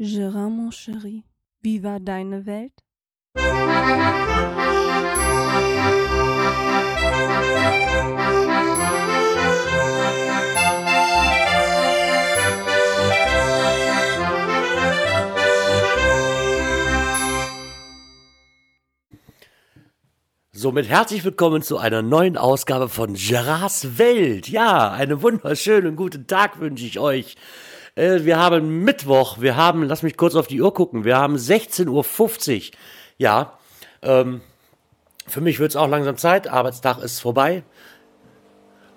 Gérard, mon chéri, wie war deine Welt? Somit herzlich willkommen zu einer neuen Ausgabe von Gerards Welt. Ja, einen wunderschönen guten Tag wünsche ich euch. Äh, wir haben Mittwoch, wir haben, lass mich kurz auf die Uhr gucken, wir haben 16.50 Uhr. Ja, ähm, für mich wird es auch langsam Zeit, Arbeitstag ist vorbei.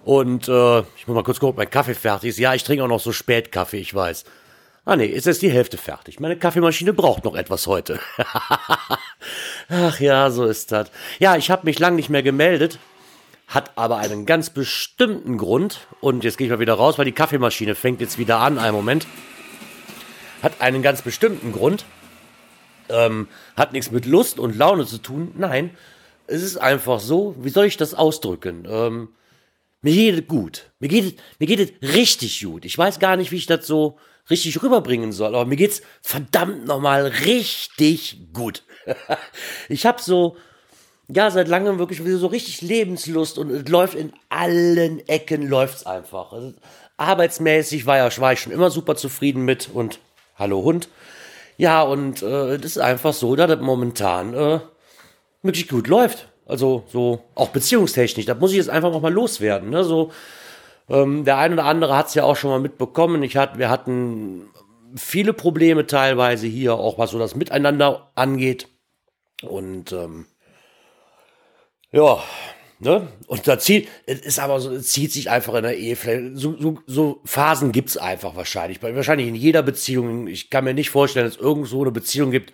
Und äh, ich muss mal kurz gucken, ob mein Kaffee fertig ist. Ja, ich trinke auch noch so spät Kaffee, ich weiß. Ah nee, ist jetzt die Hälfte fertig. Meine Kaffeemaschine braucht noch etwas heute. Ach ja, so ist das. Ja, ich habe mich lang nicht mehr gemeldet, hat aber einen ganz bestimmten Grund. Und jetzt gehe ich mal wieder raus, weil die Kaffeemaschine fängt jetzt wieder an. Einen Moment. Hat einen ganz bestimmten Grund. Ähm, hat nichts mit Lust und Laune zu tun. Nein, es ist einfach so. Wie soll ich das ausdrücken? Ähm, mir geht es gut. Mir geht es, mir geht es richtig gut. Ich weiß gar nicht, wie ich das so richtig rüberbringen soll. Aber mir geht's verdammt nochmal richtig gut. ich habe so, ja, seit langem wirklich so richtig Lebenslust und es läuft in allen Ecken, läuft's einfach. Also, arbeitsmäßig war, ja, war ich schon immer super zufrieden mit und hallo Hund. Ja, und äh, ist einfach so, dass das momentan äh, wirklich gut läuft. Also so auch beziehungstechnisch, da muss ich jetzt einfach noch mal loswerden. Ne? So, ähm, der eine oder andere hat es ja auch schon mal mitbekommen. Ich hatte, wir hatten viele Probleme teilweise hier, auch was so das Miteinander angeht. Und ähm, ja, ne? Und da zieht, es ist aber so, es zieht sich einfach in der Ehe. So, so, so Phasen gibt's einfach wahrscheinlich. Wahrscheinlich in jeder Beziehung. Ich kann mir nicht vorstellen, dass es irgendwo eine Beziehung gibt,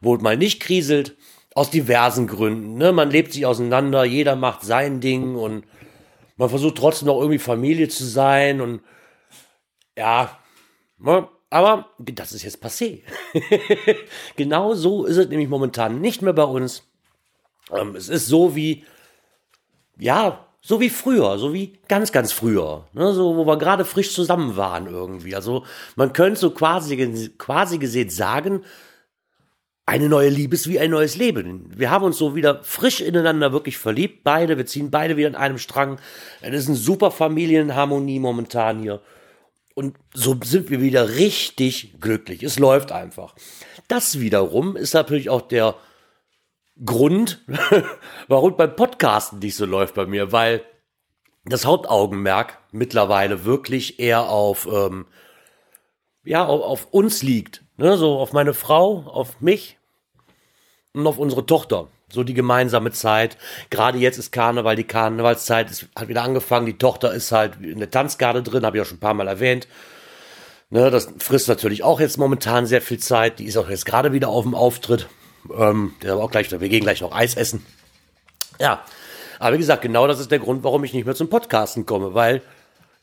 wo es mal nicht kriselt. Aus diversen Gründen. Ne? Man lebt sich auseinander, jeder macht sein Ding und man versucht trotzdem noch irgendwie Familie zu sein und ja, ne? aber das ist jetzt passé. genau so ist es nämlich momentan nicht mehr bei uns. Ähm, es ist so wie, ja, so wie früher, so wie ganz, ganz früher, ne, so wo wir gerade frisch zusammen waren irgendwie. Also man könnte so quasi, quasi gesehen sagen, eine neue Liebe ist wie ein neues Leben. Wir haben uns so wieder frisch ineinander wirklich verliebt, beide. Wir ziehen beide wieder in einem Strang. Es ist eine super Familienharmonie momentan hier. Und so sind wir wieder richtig glücklich. Es läuft einfach. Das wiederum ist natürlich auch der Grund, warum beim Podcasten nicht so läuft bei mir, weil das Hauptaugenmerk mittlerweile wirklich eher auf, ähm, ja, auf, auf uns liegt. Ne, so auf meine Frau, auf mich und auf unsere Tochter. So die gemeinsame Zeit. Gerade jetzt ist Karneval, die Karnevalszeit ist, hat wieder angefangen. Die Tochter ist halt in der Tanzgarde drin, habe ich auch schon ein paar Mal erwähnt. Ne, das frisst natürlich auch jetzt momentan sehr viel Zeit. Die ist auch jetzt gerade wieder auf dem Auftritt. Ähm, der auch gleich, wir gehen gleich noch Eis essen. Ja, aber wie gesagt, genau das ist der Grund, warum ich nicht mehr zum Podcasten komme, weil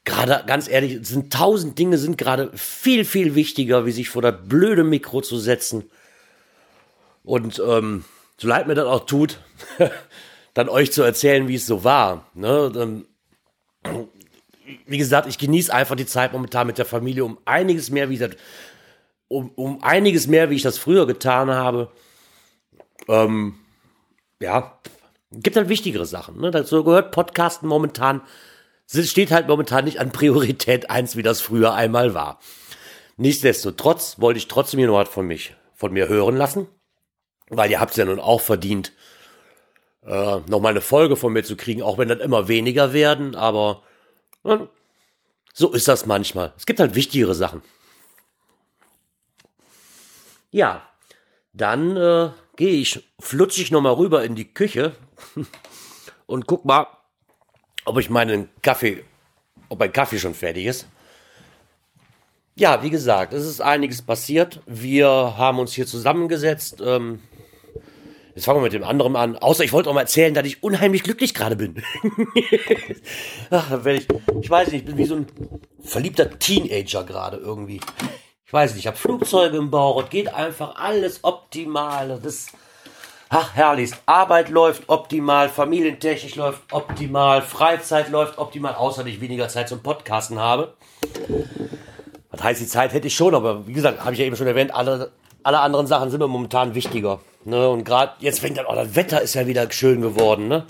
gerade ganz ehrlich, sind tausend Dinge sind gerade viel, viel wichtiger, wie sich vor das blöde Mikro zu setzen. Und ähm, so leid mir das auch tut, dann euch zu erzählen, wie es so war. Ne? Dann, wie gesagt, ich genieße einfach die Zeit momentan mit der Familie um einiges mehr, wie das, um, um einiges mehr, wie ich das früher getan habe. Ähm, ja, gibt halt wichtigere Sachen. Ne? Dazu gehört Podcasten momentan steht halt momentan nicht an Priorität 1, wie das früher einmal war. Nichtsdestotrotz wollte ich trotzdem hier noch was von mich, von mir hören lassen, weil ihr habt es ja nun auch verdient, äh, noch mal eine Folge von mir zu kriegen, auch wenn das immer weniger werden, aber äh, so ist das manchmal. Es gibt halt wichtigere Sachen. Ja, dann äh, gehe ich flutschig noch mal rüber in die Küche und guck mal, ob ich meinen Kaffee, ob mein Kaffee schon fertig ist. Ja, wie gesagt, es ist einiges passiert. Wir haben uns hier zusammengesetzt. Ähm, jetzt fangen wir mit dem anderen an. Außer ich wollte auch mal erzählen, dass ich unheimlich glücklich gerade bin. Ach, ich, ich weiß nicht, ich bin wie so ein verliebter Teenager gerade irgendwie. Ich weiß nicht, ich habe Flugzeuge im Bauch, es geht einfach alles optimal. Das Ach, herrlich. Arbeit läuft optimal, familientechnisch läuft optimal, Freizeit läuft optimal, außer dass ich weniger Zeit zum Podcasten habe. Das heißt, die Zeit hätte ich schon, aber wie gesagt, habe ich ja eben schon erwähnt, alle, alle anderen Sachen sind mir momentan wichtiger. Ne? Und gerade jetzt fängt dann, oh, das Wetter ist ja wieder schön geworden. Ne?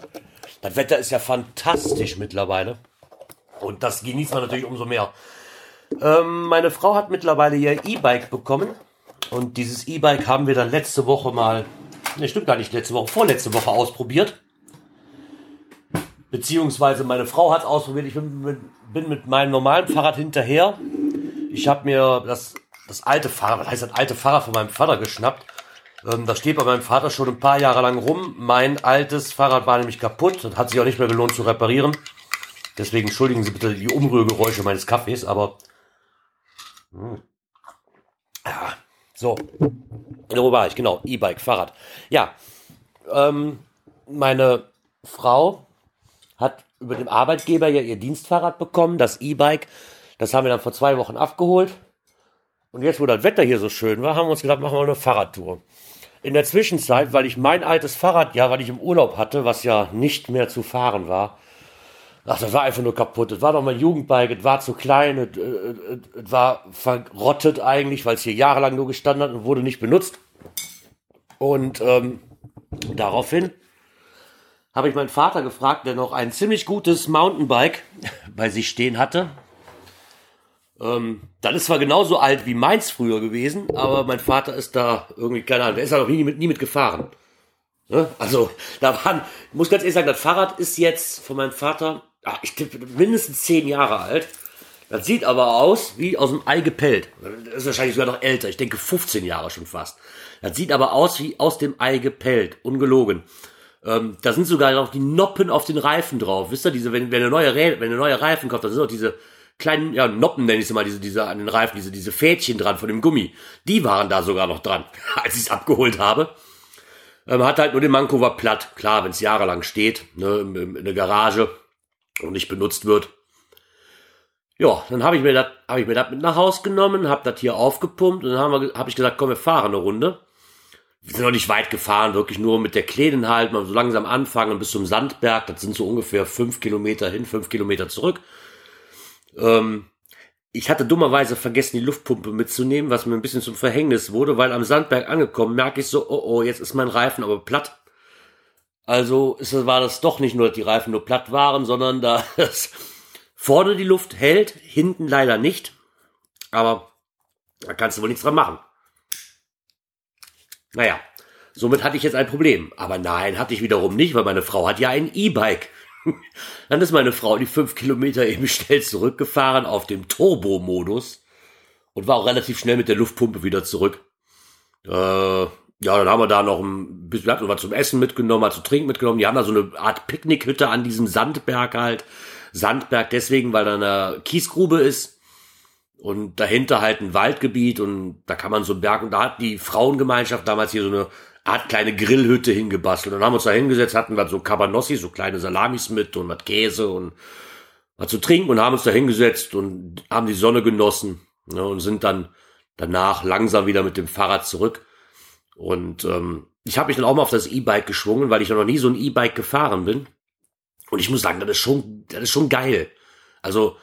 Das Wetter ist ja fantastisch mittlerweile. Und das genießt man natürlich umso mehr. Ähm, meine Frau hat mittlerweile ihr E-Bike bekommen. Und dieses E-Bike haben wir dann letzte Woche mal, ne, stimmt gar nicht letzte Woche, vorletzte Woche ausprobiert. Beziehungsweise meine Frau hat es ausprobiert. Ich bin mit, bin mit meinem normalen Fahrrad hinterher. Ich habe mir das, das alte Fahrrad, was heißt das alte Fahrrad von meinem Vater geschnappt. Ähm, das steht bei meinem Vater schon ein paar Jahre lang rum. Mein altes Fahrrad war nämlich kaputt und hat sich auch nicht mehr gelohnt zu reparieren. Deswegen entschuldigen Sie bitte die Umrührgeräusche meines Kaffees, aber. Hm. Ja, so. Wo war ich? Genau, E-Bike, Fahrrad. Ja, ähm, meine Frau hat über den Arbeitgeber ja ihr Dienstfahrrad bekommen, das E-Bike. Das haben wir dann vor zwei Wochen abgeholt. Und jetzt, wo das Wetter hier so schön war, haben wir uns gedacht, machen wir eine Fahrradtour. In der Zwischenzeit, weil ich mein altes Fahrrad, ja, weil ich im Urlaub hatte, was ja nicht mehr zu fahren war, ach, das war einfach nur kaputt. Das war doch mein Jugendbike, es war zu klein, es, es, es war verrottet eigentlich, weil es hier jahrelang nur gestanden hat und wurde nicht benutzt. Und ähm, daraufhin habe ich meinen Vater gefragt, der noch ein ziemlich gutes Mountainbike bei sich stehen hatte. Ähm, das ist zwar genauso alt wie meins früher gewesen, aber mein Vater ist da irgendwie, keine Ahnung, der ist da noch nie mit, nie mit gefahren. Ne? Also, da waren, muss ganz ehrlich sagen, das Fahrrad ist jetzt von meinem Vater, ach, ich tippe, mindestens zehn Jahre alt. Das sieht aber aus wie aus dem Ei gepellt. Das ist wahrscheinlich sogar noch älter. Ich denke 15 Jahre schon fast. Das sieht aber aus wie aus dem Ei gepellt. Ungelogen. Ähm, da sind sogar noch die Noppen auf den Reifen drauf. Wisst ihr, diese, wenn, wenn eine neue, wenn eine neue Reifen kommt, da sind auch diese, kleinen, ja, Noppen nenne ich es mal, diese, diese an den Reifen, diese, diese Fädchen dran von dem Gummi. Die waren da sogar noch dran, als ich es abgeholt habe. Ähm, hat halt nur den Manko war platt. Klar, wenn es jahrelang steht, ne, in, in der Garage und nicht benutzt wird. Ja, dann habe ich mir das, habe ich mir das mit nach Haus genommen, habe das hier aufgepumpt und dann habe hab ich gesagt, komm, wir fahren eine Runde. Wir sind noch nicht weit gefahren, wirklich nur mit der Kleinen halt, mal so langsam anfangen bis zum Sandberg. Das sind so ungefähr fünf Kilometer hin, fünf Kilometer zurück. Ähm, ich hatte dummerweise vergessen, die Luftpumpe mitzunehmen, was mir ein bisschen zum Verhängnis wurde, weil am Sandberg angekommen merke ich so, oh oh, jetzt ist mein Reifen aber platt. Also ist, war das doch nicht nur, dass die Reifen nur platt waren, sondern da vorne die Luft hält, hinten leider nicht. Aber da kannst du wohl nichts dran machen. Naja, somit hatte ich jetzt ein Problem. Aber nein, hatte ich wiederum nicht, weil meine Frau hat ja ein E-Bike. Dann ist meine Frau die fünf Kilometer eben schnell zurückgefahren auf dem Turbo-Modus und war auch relativ schnell mit der Luftpumpe wieder zurück. Äh, ja, dann haben wir da noch ein bisschen, was zum Essen mitgenommen, was zu trinken mitgenommen. Die haben da so eine Art Picknickhütte an diesem Sandberg halt. Sandberg deswegen, weil da eine Kiesgrube ist und dahinter halt ein Waldgebiet und da kann man so einen Berg und da hat die Frauengemeinschaft damals hier so eine Art kleine Grillhütte hingebastelt. Dann haben uns da hingesetzt, hatten wir so Cabanossi, so kleine Salamis mit und was Käse und was zu trinken und haben uns da hingesetzt und haben die Sonne genossen ne, und sind dann danach langsam wieder mit dem Fahrrad zurück. Und ähm, ich habe mich dann auch mal auf das E-Bike geschwungen, weil ich noch nie so ein E-Bike gefahren bin. Und ich muss sagen, das ist schon, das ist schon geil. Also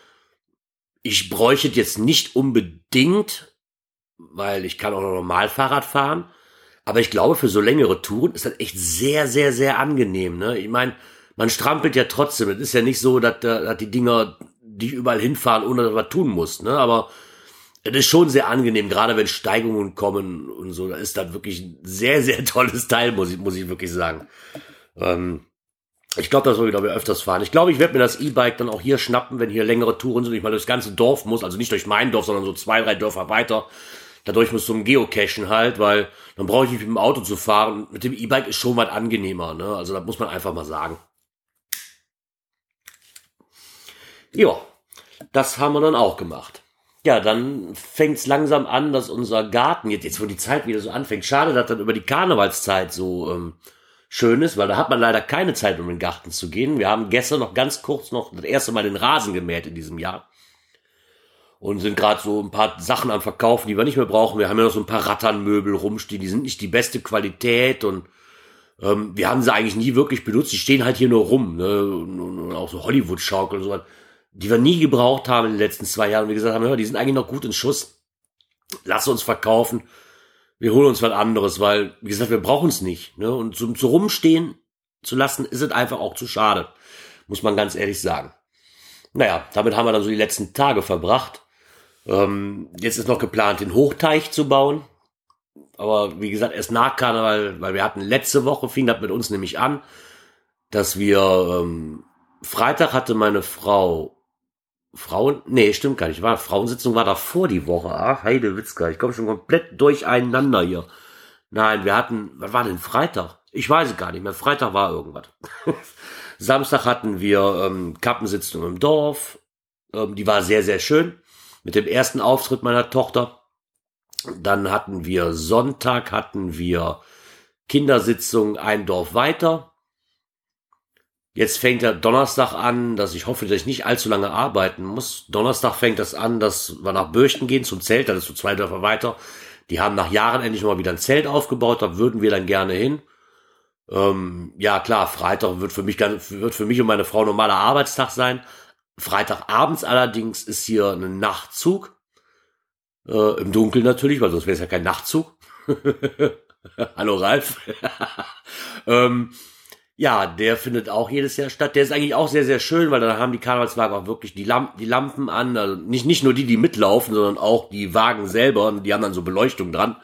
ich bräuchte jetzt nicht unbedingt, weil ich kann auch noch normal Fahrrad fahren. Aber ich glaube, für so längere Touren ist das echt sehr, sehr, sehr angenehm. Ne? Ich meine, man strampelt ja trotzdem. Es ist ja nicht so, dass, dass die Dinger dich überall hinfahren, ohne dass du was tun musst. Ne? Aber es ist schon sehr angenehm, gerade wenn Steigungen kommen und so. Da ist das wirklich ein sehr, sehr tolles Teil, muss ich, muss ich wirklich sagen. Ähm, ich glaube, das soll ich glaube öfters fahren. Ich glaube, ich werde mir das E-Bike dann auch hier schnappen, wenn hier längere Touren sind. Ich mal durchs ganze Dorf muss, also nicht durch mein Dorf, sondern so zwei, drei Dörfer weiter. Dadurch muss zum Geocachen halt, weil dann brauche ich nicht mit dem Auto zu fahren. Mit dem E-Bike ist schon was angenehmer, ne? Also das muss man einfach mal sagen. Ja, das haben wir dann auch gemacht. Ja, dann fängt's langsam an, dass unser Garten, jetzt, jetzt wo die Zeit wieder so anfängt, schade, dass dann über die Karnevalszeit so ähm, schön ist, weil da hat man leider keine Zeit, um in den Garten zu gehen. Wir haben gestern noch ganz kurz noch das erste Mal den Rasen gemäht in diesem Jahr und sind gerade so ein paar Sachen am Verkaufen, die wir nicht mehr brauchen. Wir haben ja noch so ein paar Ratternmöbel rumstehen, die sind nicht die beste Qualität und ähm, wir haben sie eigentlich nie wirklich benutzt. Die stehen halt hier nur rum, ne? Und, und auch so Hollywood-Schaukel und so was. Die wir nie gebraucht haben in den letzten zwei Jahren. Und wir gesagt haben, hör, die sind eigentlich noch gut in Schuss. Lass uns verkaufen. Wir holen uns was anderes, weil, wie gesagt, wir brauchen es nicht. Ne? Und zum, zu rumstehen zu lassen, ist es einfach auch zu schade. Muss man ganz ehrlich sagen. Naja, damit haben wir dann so die letzten Tage verbracht. Ähm, jetzt ist noch geplant, den Hochteich zu bauen. Aber wie gesagt, erst nach Karneval, weil wir hatten letzte Woche, fing das mit uns nämlich an, dass wir ähm, Freitag hatte meine Frau Frauen, nee, stimmt gar nicht, war Frauensitzung war da vor die Woche. Ach, Heidewitzka, ich komme schon komplett durcheinander hier. Nein, wir hatten, was war denn Freitag? Ich weiß es gar nicht mehr. Freitag war irgendwas. Samstag hatten wir ähm, Kappensitzung im Dorf. Ähm, die war sehr, sehr schön. Mit dem ersten Auftritt meiner Tochter. Dann hatten wir Sonntag, hatten wir Kindersitzung ein Dorf weiter. Jetzt fängt der Donnerstag an, dass ich hoffe, dass ich nicht allzu lange arbeiten muss. Donnerstag fängt das an, dass wir nach Bürchten gehen zum Zelt, das ist so zwei Dörfer weiter. Die haben nach Jahren endlich mal wieder ein Zelt aufgebaut, da würden wir dann gerne hin. Ähm, ja klar, Freitag wird für mich wird für mich und meine Frau normaler Arbeitstag sein. Freitagabends allerdings ist hier ein Nachtzug. Äh, Im Dunkeln natürlich, weil sonst wäre es ja kein Nachtzug. Hallo Ralf. ähm, ja, der findet auch jedes Jahr statt. Der ist eigentlich auch sehr, sehr schön, weil da haben die Karnevalswagen auch wirklich die, Lamp die Lampen an. Also nicht, nicht nur die, die mitlaufen, sondern auch die Wagen selber. Die haben dann so Beleuchtung dran.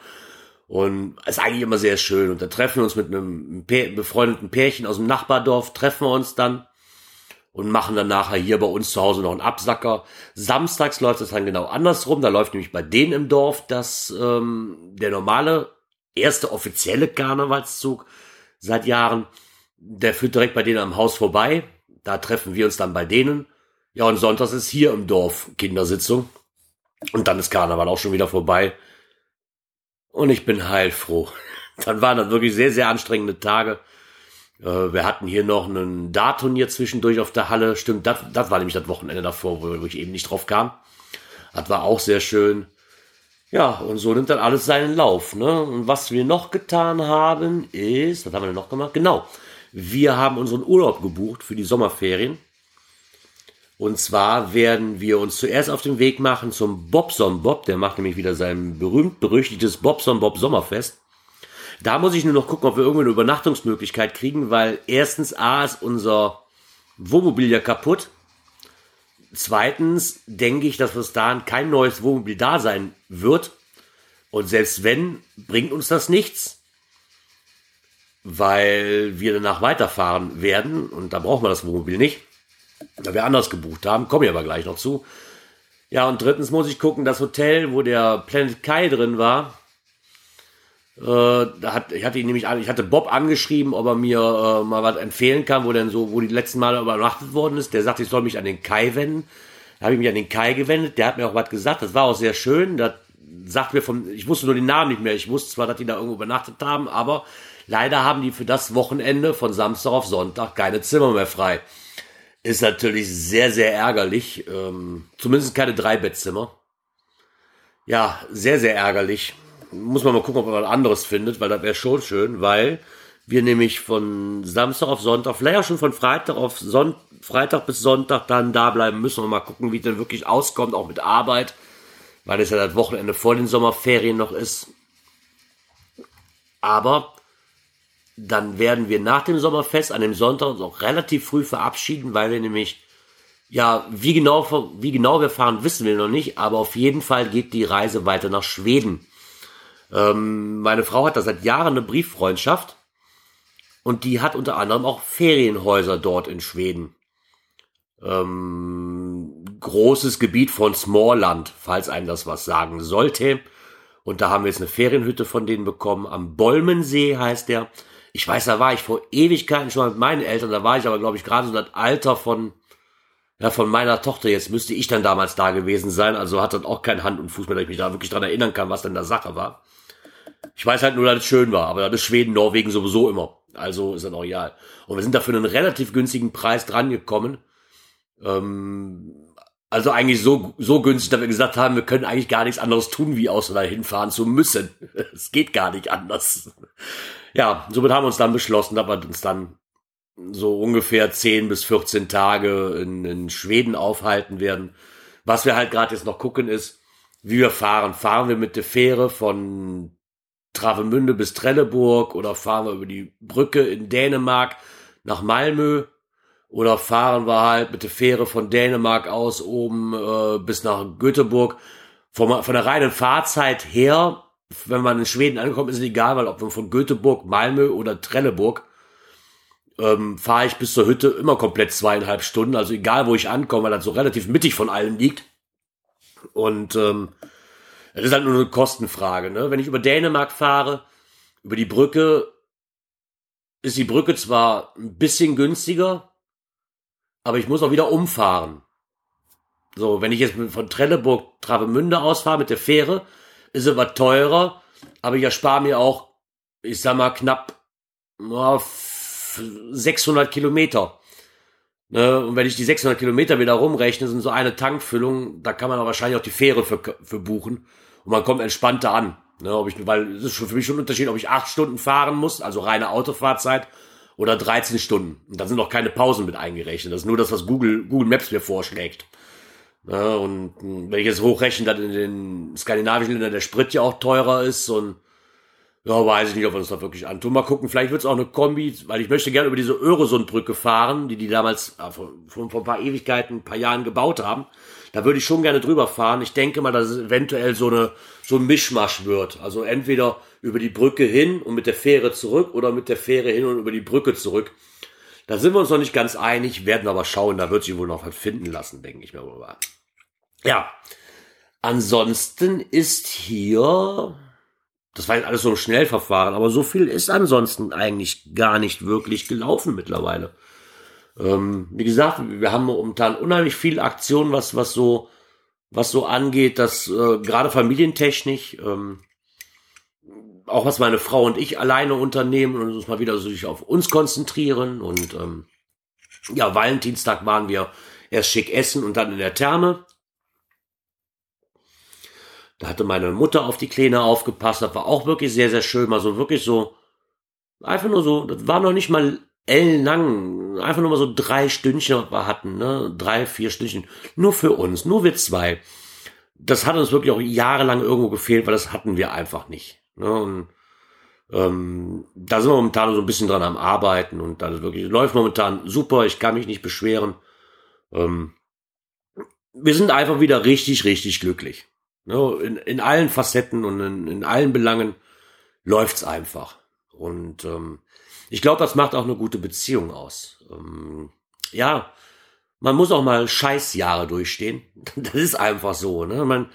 Und ist eigentlich immer sehr schön. Und da treffen wir uns mit einem befreundeten Pärchen aus dem Nachbardorf, treffen wir uns dann und machen dann nachher hier bei uns zu Hause noch einen Absacker. Samstags läuft es dann genau andersrum. Da läuft nämlich bei denen im Dorf das ähm, der normale erste offizielle Karnevalszug seit Jahren der führt direkt bei denen am Haus vorbei. Da treffen wir uns dann bei denen. Ja, und sonntags ist hier im Dorf Kindersitzung. Und dann ist Karneval auch schon wieder vorbei. Und ich bin heilfroh. Dann waren das wirklich sehr, sehr anstrengende Tage. Äh, wir hatten hier noch einen Dartturnier zwischendurch auf der Halle. Stimmt, das, das war nämlich das Wochenende davor, wo ich eben nicht drauf kam. Das war auch sehr schön. Ja, und so nimmt dann alles seinen Lauf. Ne? Und was wir noch getan haben, ist, was haben wir denn noch gemacht? Genau, wir haben unseren Urlaub gebucht für die Sommerferien. Und zwar werden wir uns zuerst auf den Weg machen zum Bobson Bob. Der macht nämlich wieder sein berühmt-berüchtigtes Bobson Bob Sommerfest. Da muss ich nur noch gucken, ob wir irgendwo eine Übernachtungsmöglichkeit kriegen, weil erstens A ist unser Wohnmobil ja kaputt. Zweitens denke ich, dass bis dahin kein neues Wohnmobil da sein wird. Und selbst wenn, bringt uns das nichts weil wir danach weiterfahren werden und da brauchen wir das Wohnmobil nicht, da wir anders gebucht haben, komme ich aber gleich noch zu. Ja, und drittens muss ich gucken, das Hotel, wo der Planet Kai drin war, hat, ich hatte ihn nämlich, ich hatte Bob angeschrieben, ob er mir äh, mal was empfehlen kann, wo denn so, wo die letzten Male übernachtet worden ist. Der sagte, ich soll mich an den Kai wenden. Da habe ich mich an den Kai gewendet. Der hat mir auch was gesagt. Das war auch sehr schön. Das sagt mir vom, ich wusste nur den Namen nicht mehr. Ich wusste zwar, dass die da irgendwo übernachtet haben, aber Leider haben die für das Wochenende von Samstag auf Sonntag keine Zimmer mehr frei. Ist natürlich sehr, sehr ärgerlich. Ähm, zumindest keine Dreibettzimmer. Ja, sehr, sehr ärgerlich. Muss man mal gucken, ob man was anderes findet, weil das wäre schon schön, weil wir nämlich von Samstag auf Sonntag, vielleicht auch schon von Freitag auf Son Freitag bis Sonntag dann da bleiben müssen und mal gucken, wie es denn wirklich auskommt, auch mit Arbeit, weil es ja das Wochenende vor den Sommerferien noch ist. Aber dann werden wir nach dem Sommerfest an dem Sonntag uns auch relativ früh verabschieden, weil wir nämlich, ja, wie genau, wie genau wir fahren, wissen wir noch nicht, aber auf jeden Fall geht die Reise weiter nach Schweden. Ähm, meine Frau hat da seit Jahren eine Brieffreundschaft und die hat unter anderem auch Ferienhäuser dort in Schweden. Ähm, großes Gebiet von Smallland, falls einem das was sagen sollte. Und da haben wir jetzt eine Ferienhütte von denen bekommen. Am Bolmensee heißt der. Ich weiß, da war ich vor Ewigkeiten schon mit meinen Eltern, da war ich aber, glaube ich, gerade so das Alter von, ja, von meiner Tochter. Jetzt müsste ich dann damals da gewesen sein, also hat das auch kein Hand und Fuß mehr, dass ich mich da wirklich dran erinnern kann, was denn da Sache war. Ich weiß halt nur, dass es schön war, aber das ist Schweden, Norwegen sowieso immer. Also ist das auch egal. Und wir sind da für einen relativ günstigen Preis dran gekommen. Ähm, also eigentlich so, so günstig, dass wir gesagt haben, wir können eigentlich gar nichts anderes tun, wie außer dahin fahren zu müssen. Es geht gar nicht anders ja, somit haben wir uns dann beschlossen, dass wir uns dann so ungefähr 10 bis 14 Tage in, in Schweden aufhalten werden. Was wir halt gerade jetzt noch gucken ist, wie wir fahren. Fahren wir mit der Fähre von Travemünde bis Trelleburg oder fahren wir über die Brücke in Dänemark nach Malmö oder fahren wir halt mit der Fähre von Dänemark aus oben äh, bis nach Göteborg. Von, von der reinen Fahrzeit her, wenn man in Schweden ankommt, ist es egal, weil ob man von Göteborg, Malmö oder Trelleburg ähm, fahre ich bis zur Hütte immer komplett zweieinhalb Stunden. Also egal, wo ich ankomme, weil das so relativ mittig von allem liegt. Und ähm, das ist halt nur eine Kostenfrage. Ne? Wenn ich über Dänemark fahre, über die Brücke, ist die Brücke zwar ein bisschen günstiger, aber ich muss auch wieder umfahren. So, wenn ich jetzt von Trelleburg Travemünde ausfahre mit der Fähre, ist es was teurer, aber ich erspare mir auch, ich sag mal, knapp oh, 600 Kilometer. Ne? Und wenn ich die 600 Kilometer wieder rumrechne, sind so eine Tankfüllung, da kann man auch wahrscheinlich auch die Fähre für, für buchen und man kommt entspannter an. Ne? Ob ich, weil es ist für mich schon ein Unterschied, ob ich acht Stunden fahren muss, also reine Autofahrzeit, oder 13 Stunden. Und da sind noch keine Pausen mit eingerechnet. Das ist nur das, was Google, Google Maps mir vorschlägt. Ja, und wenn ich jetzt hochrechne, dass in den skandinavischen Ländern der Sprit ja auch teurer ist und ja, weiß ich nicht, ob wir uns da wirklich antun. Mal gucken, vielleicht wird es auch eine Kombi, weil ich möchte gerne über diese Öresundbrücke fahren, die die damals äh, vor, vor, vor ein paar Ewigkeiten, ein paar Jahren gebaut haben. Da würde ich schon gerne drüber fahren. Ich denke mal, dass es eventuell so eine so ein Mischmasch wird. Also entweder über die Brücke hin und mit der Fähre zurück oder mit der Fähre hin und über die Brücke zurück. Da sind wir uns noch nicht ganz einig, werden aber schauen. Da wird sich wohl noch was finden lassen, denke ich mir mal. Ja. Ansonsten ist hier das war jetzt alles so ein Schnellverfahren, aber so viel ist ansonsten eigentlich gar nicht wirklich gelaufen mittlerweile. Ähm, wie gesagt, wir haben momentan unheimlich viel Aktion, was, was so, was so angeht, dass äh, gerade familientechnisch, ähm, auch was meine Frau und ich alleine unternehmen und uns mal wieder so auf uns konzentrieren und ähm, ja, Valentinstag waren wir erst schick essen und dann in der Therme. Da hatte meine Mutter auf die Kleine aufgepasst. Das war auch wirklich sehr, sehr schön. Mal so wirklich so, einfach nur so, das war noch nicht mal ellenlang. Einfach nur mal so drei Stündchen, was wir hatten, ne? Drei, vier Stündchen. Nur für uns, nur wir zwei. Das hat uns wirklich auch jahrelang irgendwo gefehlt, weil das hatten wir einfach nicht. Ne? Und ähm, da sind wir momentan so ein bisschen dran am Arbeiten und das wirklich läuft momentan super. Ich kann mich nicht beschweren. Ähm, wir sind einfach wieder richtig, richtig glücklich. Ne, in, in allen Facetten und in, in allen Belangen läuft's einfach. Und ähm, ich glaube, das macht auch eine gute Beziehung aus. Ähm, ja, man muss auch mal Scheißjahre durchstehen. Das ist einfach so. Ne? Man,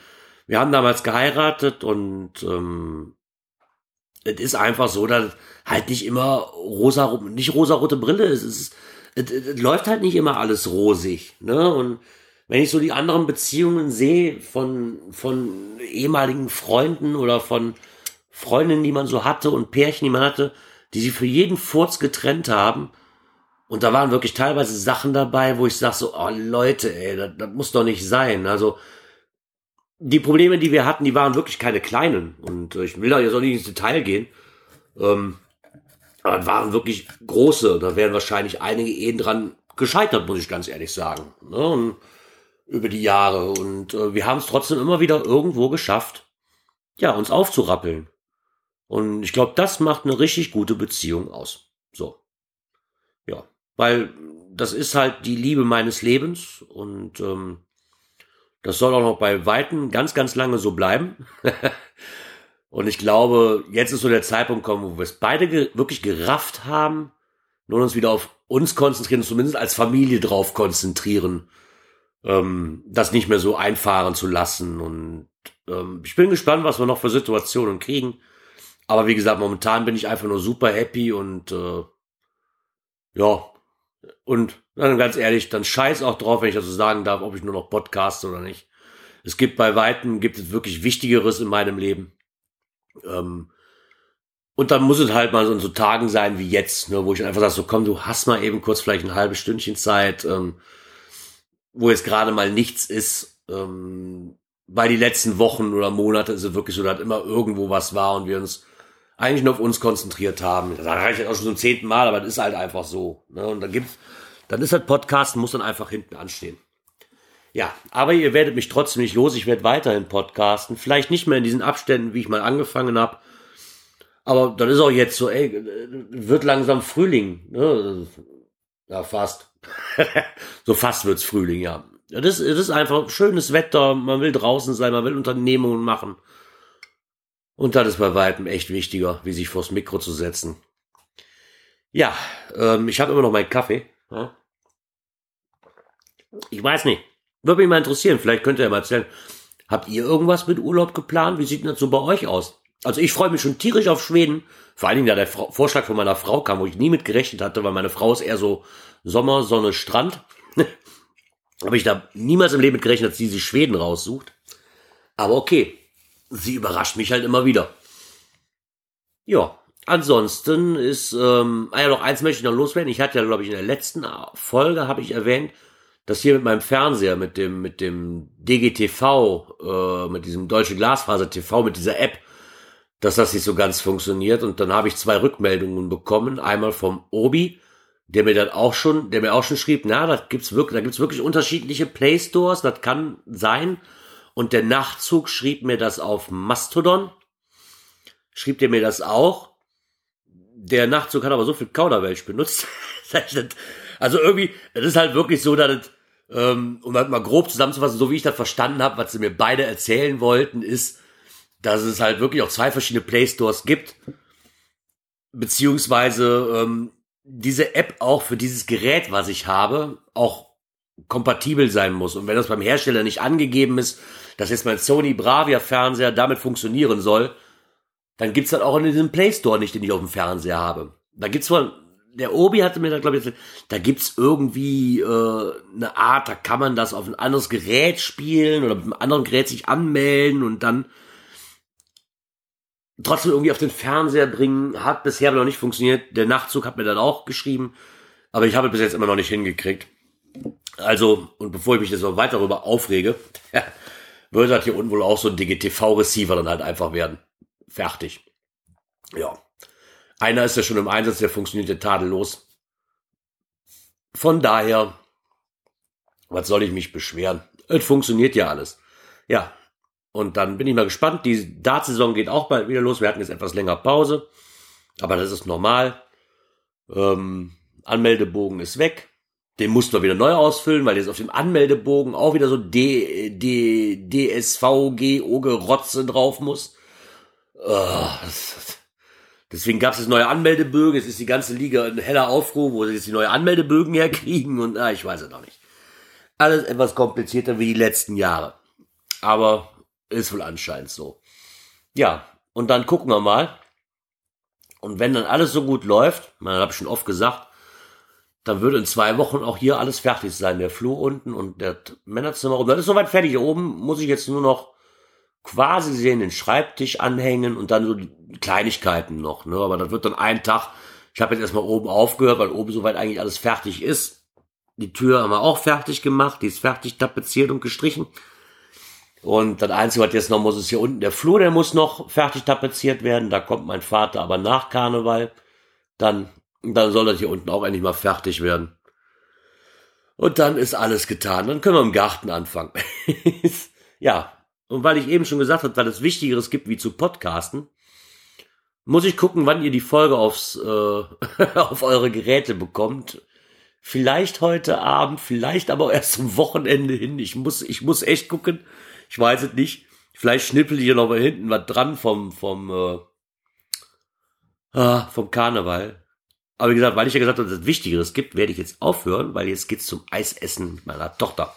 wir haben damals geheiratet und ähm, es ist einfach so, dass halt nicht immer rosa, nicht rosa-rote Brille ist. Es, ist, es, es läuft halt nicht immer alles rosig. Ne? Und wenn ich so die anderen Beziehungen sehe von, von ehemaligen Freunden oder von Freundinnen, die man so hatte und Pärchen, die man hatte, die sich für jeden Furz getrennt haben. Und da waren wirklich teilweise Sachen dabei, wo ich sag so, oh Leute, ey, das, das muss doch nicht sein. Also, die Probleme, die wir hatten, die waren wirklich keine kleinen. Und ich will da jetzt auch nicht ins Detail gehen. Ähm, aber das waren wirklich große. Da wären wahrscheinlich einige Ehen dran gescheitert, muss ich ganz ehrlich sagen. Ne? Und über die Jahre und äh, wir haben es trotzdem immer wieder irgendwo geschafft, ja, uns aufzurappeln. Und ich glaube, das macht eine richtig gute Beziehung aus. So. Ja, weil das ist halt die Liebe meines Lebens und ähm, das soll auch noch bei Weitem ganz, ganz lange so bleiben. und ich glaube, jetzt ist so der Zeitpunkt gekommen, wo wir es beide ge wirklich gerafft haben, nur uns wieder auf uns konzentrieren, zumindest als Familie drauf konzentrieren ähm, das nicht mehr so einfahren zu lassen. Und ähm, ich bin gespannt, was wir noch für Situationen kriegen. Aber wie gesagt, momentan bin ich einfach nur super happy und äh, ja, und dann ganz ehrlich, dann scheiß auch drauf, wenn ich das so sagen darf, ob ich nur noch podcast oder nicht. Es gibt bei Weitem, gibt es wirklich Wichtigeres in meinem Leben. Ähm, und dann muss es halt mal so in so Tagen sein wie jetzt, ne, wo ich einfach sage, so komm, du hast mal eben kurz vielleicht ein halbes Stündchen Zeit. Ähm, wo jetzt gerade mal nichts ist, ähm, weil die letzten Wochen oder Monate ist es wirklich so, dass immer irgendwo was war und wir uns eigentlich nur auf uns konzentriert haben. Das reicht jetzt auch schon zum zehnten Mal, aber das ist halt einfach so. Ne? Und dann gibt's, dann ist halt Podcasten, muss dann einfach hinten anstehen. Ja, aber ihr werdet mich trotzdem nicht los. Ich werde weiterhin podcasten. Vielleicht nicht mehr in diesen Abständen, wie ich mal angefangen habe. Aber dann ist auch jetzt so, ey, wird langsam Frühling. Ne? Ja, fast. so fast wird's Frühling, ja. Das, das ist einfach schönes Wetter. Man will draußen sein, man will Unternehmungen machen. Und das ist bei weitem echt wichtiger, wie sich vors Mikro zu setzen. Ja, ähm, ich habe immer noch meinen Kaffee. Ja? Ich weiß nicht. Würde mich mal interessieren. Vielleicht könnt ihr ja mal erzählen. Habt ihr irgendwas mit Urlaub geplant? Wie sieht denn das so bei euch aus? Also ich freue mich schon tierisch auf Schweden. Vor allen Dingen, da der Fra Vorschlag von meiner Frau kam, wo ich nie mit gerechnet hatte, weil meine Frau ist eher so Sommer, Sonne, Strand. Habe ich da niemals im Leben mit gerechnet, dass sie sich Schweden raussucht. Aber okay, sie überrascht mich halt immer wieder. Ja, ansonsten ist, ähm, ah ja, noch eins möchte ich noch loswerden. Ich hatte ja, glaube ich, in der letzten Folge habe ich erwähnt, dass hier mit meinem Fernseher, mit dem, mit dem DGTV, äh, mit diesem Deutsche Glasfaser TV, mit dieser App, dass das nicht so ganz funktioniert. Und dann habe ich zwei Rückmeldungen bekommen. Einmal vom Obi, der mir dann auch schon, der mir auch schon schrieb, na, da gibt's wirklich, da gibt's wirklich unterschiedliche Play Stores, das kann sein. Und der Nachtzug schrieb mir das auf Mastodon. Schrieb der mir das auch. Der Nachtzug hat aber so viel Kauderwelsch benutzt. also irgendwie, es ist halt wirklich so, dass ähm, um halt mal grob zusammenzufassen, so wie ich das verstanden habe, was sie mir beide erzählen wollten, ist, dass es halt wirklich auch zwei verschiedene Play Stores gibt. Beziehungsweise ähm, diese App auch für dieses Gerät, was ich habe, auch kompatibel sein muss. Und wenn das beim Hersteller nicht angegeben ist, dass jetzt mein Sony Bravia Fernseher damit funktionieren soll, dann gibt's das auch in diesem Play Store nicht, den ich auf dem Fernseher habe. Da gibt's wohl, der Obi hatte mir da glaube ich, da gibt's irgendwie äh, eine Art, da kann man das auf ein anderes Gerät spielen oder mit einem anderen Gerät sich anmelden und dann trotzdem irgendwie auf den Fernseher bringen. Hat bisher noch nicht funktioniert. Der Nachtzug hat mir dann auch geschrieben, aber ich habe bis jetzt immer noch nicht hingekriegt. Also, und bevor ich mich jetzt noch weiter darüber aufrege, würde das hier unten wohl auch so ein DGTV-Receiver dann halt einfach werden. Fertig. Ja. Einer ist ja schon im Einsatz, der funktioniert ja tadellos. Von daher, was soll ich mich beschweren? Es funktioniert ja alles. Ja. Und dann bin ich mal gespannt. Die Dartsaison geht auch bald wieder los. Wir hatten jetzt etwas länger Pause. Aber das ist normal. Ähm, Anmeldebogen ist weg. Den mussten wir wieder neu ausfüllen, weil jetzt auf dem Anmeldebogen auch wieder so D, D, DSVG, Oge Rotze drauf muss. Oh, deswegen gab es jetzt neue Anmeldebögen. Jetzt ist die ganze Liga ein heller Aufruhr, wo sie jetzt die neue Anmeldebögen herkriegen und ah, ich weiß es noch nicht. Alles etwas komplizierter wie die letzten Jahre. Aber ist wohl anscheinend so. Ja, und dann gucken wir mal. Und wenn dann alles so gut läuft, man habe ich schon oft gesagt, dann würde in zwei Wochen auch hier alles fertig sein. Der Flur unten und der Männerzimmer oben. Das ist soweit fertig. Hier oben muss ich jetzt nur noch quasi sehen, den Schreibtisch anhängen und dann so die Kleinigkeiten noch. Ne? Aber das wird dann ein Tag. Ich habe jetzt erstmal oben aufgehört, weil oben soweit eigentlich alles fertig ist. Die Tür haben wir auch fertig gemacht. Die ist fertig tapeziert und gestrichen. Und das Einzige, was jetzt noch muss, ist hier unten der Flur, der muss noch fertig tapeziert werden. Da kommt mein Vater aber nach Karneval. Dann dann soll das hier unten auch endlich mal fertig werden. Und dann ist alles getan. Dann können wir im Garten anfangen. ja. Und weil ich eben schon gesagt habe, weil es Wichtigeres gibt, wie zu podcasten, muss ich gucken, wann ihr die Folge aufs, äh, auf eure Geräte bekommt. Vielleicht heute Abend, vielleicht aber erst zum Wochenende hin. Ich muss, ich muss echt gucken. Ich weiß es nicht. Vielleicht schnippel hier noch mal hinten was dran vom, vom, äh, ah, vom Karneval. Aber wie gesagt, weil ich ja gesagt habe, dass es Wichtigeres gibt, werde ich jetzt aufhören, weil jetzt geht's zum Eisessen mit meiner Tochter.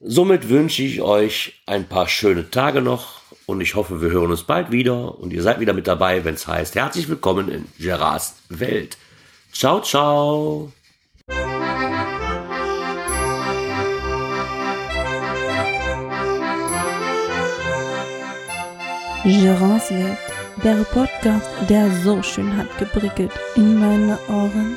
Somit wünsche ich euch ein paar schöne Tage noch und ich hoffe, wir hören uns bald wieder und ihr seid wieder mit dabei, wenn es heißt, herzlich willkommen in Gerards Welt. Ciao, ciao. Gerards Welt der Podcast, der so schön hat geprickelt in meine Ohren.